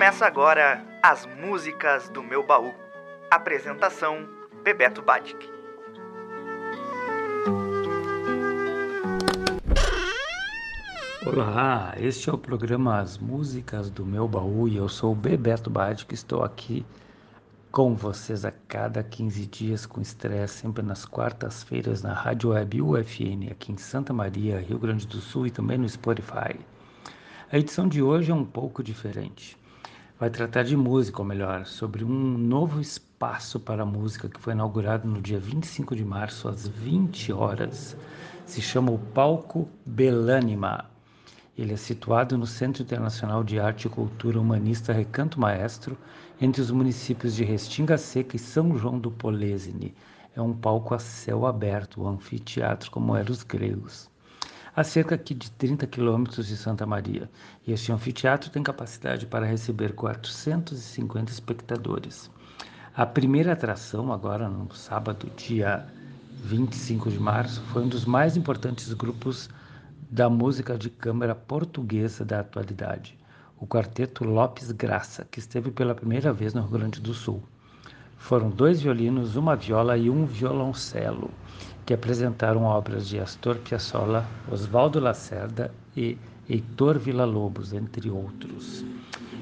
Começa agora as músicas do meu baú. Apresentação: Bebeto Batic. Olá, este é o programa As Músicas do Meu Baú e eu sou o Bebeto Batic, estou aqui com vocês a cada 15 dias com estresse, sempre nas quartas-feiras na Rádio Web UFN, aqui em Santa Maria, Rio Grande do Sul e também no Spotify. A edição de hoje é um pouco diferente vai tratar de música, ou melhor, sobre um novo espaço para música que foi inaugurado no dia 25 de março, às 20 horas. Se chama o Palco Belânima. Ele é situado no Centro Internacional de Arte e Cultura Humanista Recanto Maestro, entre os municípios de Restinga Seca e São João do Polesine. É um palco a céu aberto, um anfiteatro como eram os gregos a cerca de 30 quilômetros de Santa Maria. E este anfiteatro tem capacidade para receber 450 espectadores. A primeira atração, agora no sábado, dia 25 de março, foi um dos mais importantes grupos da música de câmara portuguesa da atualidade, o Quarteto Lopes Graça, que esteve pela primeira vez no Rio Grande do Sul. Foram dois violinos, uma viola e um violoncelo que apresentaram obras de Astor Piazzolla, Osvaldo Lacerda e Heitor Villa-Lobos, entre outros.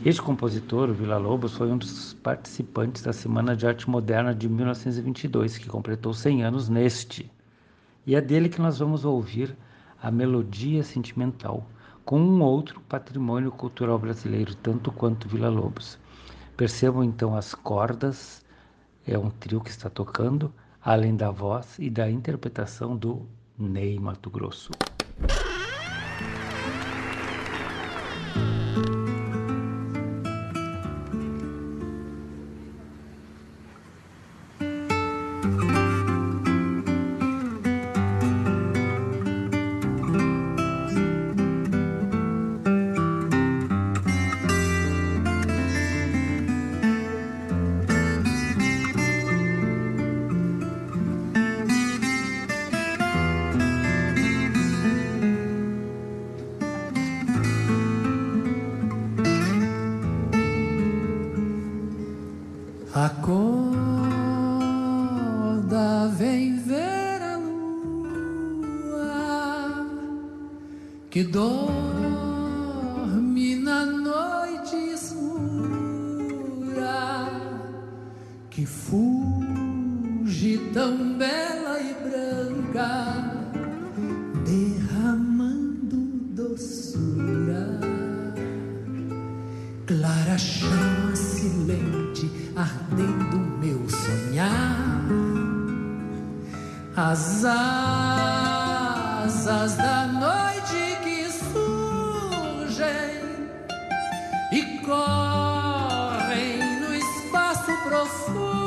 Este compositor, Villa-Lobos, foi um dos participantes da Semana de Arte Moderna de 1922, que completou 100 anos neste. E é dele que nós vamos ouvir a Melodia Sentimental, com um outro patrimônio cultural brasileiro, tanto quanto Villa-Lobos. Percebam então as cordas, é um trio que está tocando, além da voz e da interpretação do Ney Mato Grosso. Que dorme na noite escura, que fuge tão além do meu sonhar, as asas da noite que surgem e correm no espaço profundo.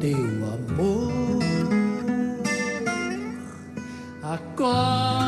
teu amor. Acorda.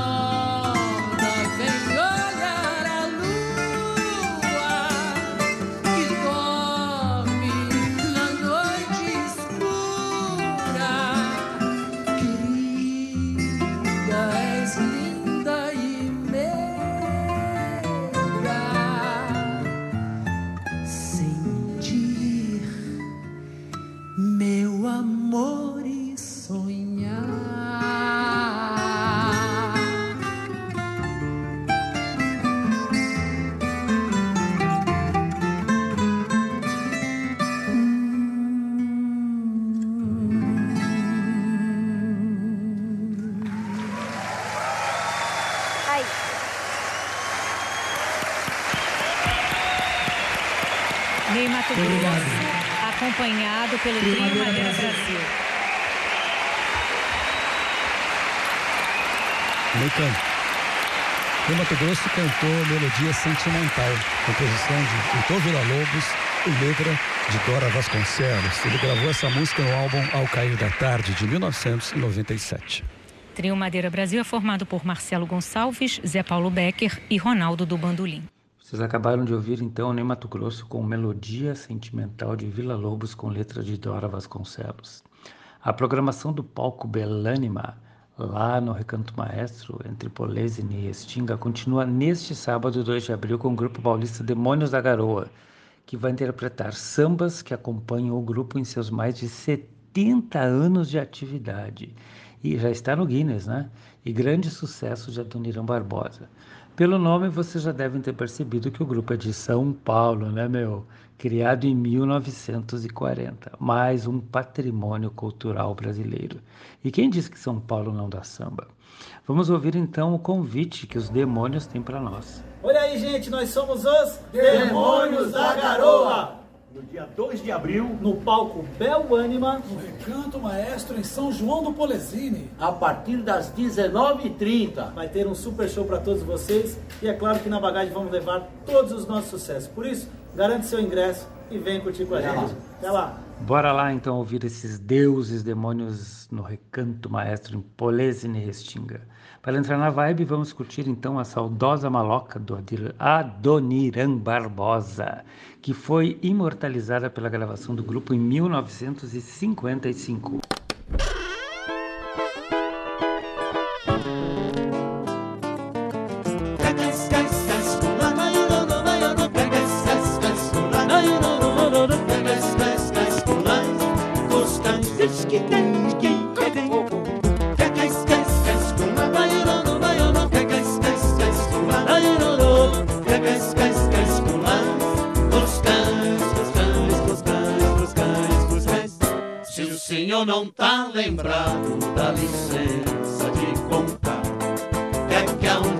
Acompanhado pelo Trio Madeira Brasil. Leitão. O Mato Grosso cantou Melodia Sentimental, composição de Heitor Villa-Lobos e letra de Dora Vasconcelos. Ele gravou essa música no álbum Ao Cair da Tarde, de 1997. Trio Madeira Brasil é formado por Marcelo Gonçalves, Zé Paulo Becker e Ronaldo do Bandolim. Vocês acabaram de ouvir então Ney Mato Grosso com Melodia Sentimental de Vila Lobos com letra de Dora Vasconcelos. A programação do palco Belânima lá no Recanto Maestro, entre Polesine e Restinga, continua neste sábado, 2 de abril, com o grupo paulista Demônios da Garoa, que vai interpretar sambas que acompanham o grupo em seus mais de 70 anos de atividade. E já está no Guinness, né? E grande sucesso de Adoniran Barbosa. Pelo nome, vocês já devem ter percebido que o grupo é de São Paulo, né, meu? Criado em 1940, mais um patrimônio cultural brasileiro. E quem disse que São Paulo não dá samba? Vamos ouvir então o convite que os demônios têm para nós. Olha aí, gente, nós somos os Demônios da Garoa! No dia 2 de abril, no palco Bel Anima, no Recanto Maestro em São João do Polesine, a partir das 19h30. Vai ter um super show para todos vocês e é claro que na bagagem vamos levar todos os nossos sucessos. Por isso, garante seu ingresso e vem curtir com a gente. Até lá! Bora lá então ouvir esses deuses demônios no Recanto Maestro em Polesine Restinga. Para entrar na vibe, vamos curtir então a saudosa maloca do Adoniran Barbosa, que foi imortalizada pela gravação do grupo em 1955. Senhor não tá lembrado, dá licença de contar. É que aonde agora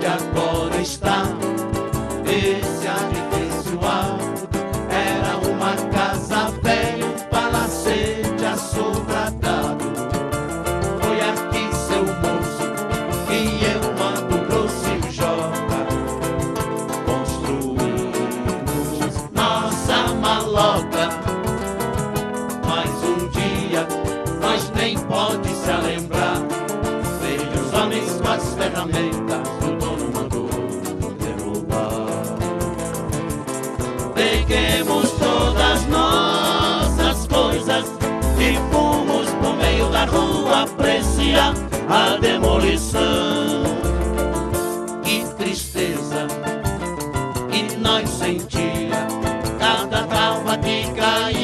As ferramentas o dono mandou derrubar. Peguemos todas nossas coisas e fomos pro meio da rua apreciar a demolição. Que tristeza que nós sentia cada trava que caía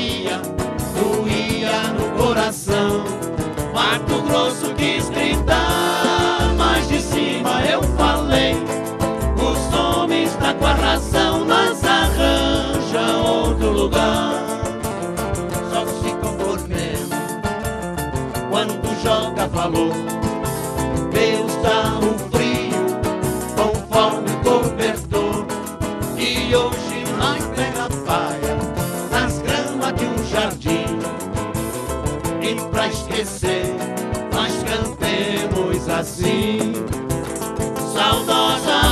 joga valor. Deus dá o frio conforme o cobertor. E hoje nós pega paia nas gramas de um jardim. E pra esquecer, nós cantemos assim. Saudosa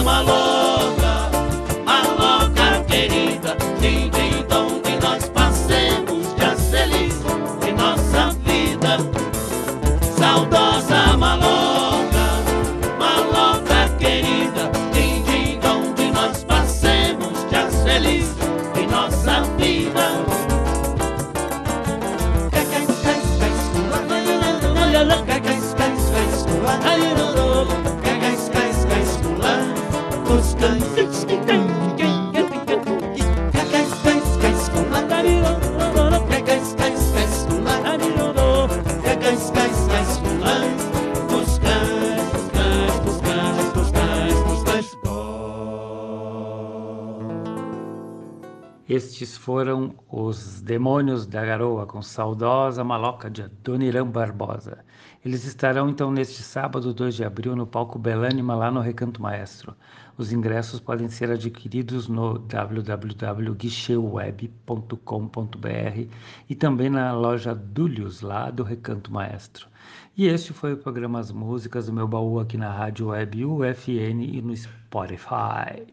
Estes foram os Demônios da Garoa, com saudosa maloca de Adoniran Barbosa. Eles estarão então neste sábado, 2 de abril, no palco Belânima, lá no Recanto Maestro. Os ingressos podem ser adquiridos no www.guicheuweb.com.br e também na loja Dúlios, lá do Recanto Maestro. E este foi o programa As Músicas do Meu Baú aqui na Rádio Web UFN e no Spotify.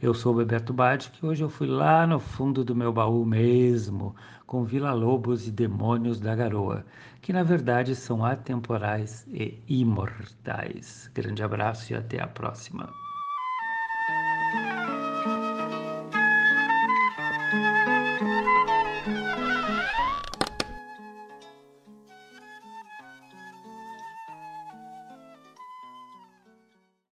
Eu sou o Bebeto Bade, que hoje eu fui lá no fundo do meu baú mesmo, com Vila Lobos e Demônios da Garoa, que na verdade são atemporais e imortais. Grande abraço e até a próxima.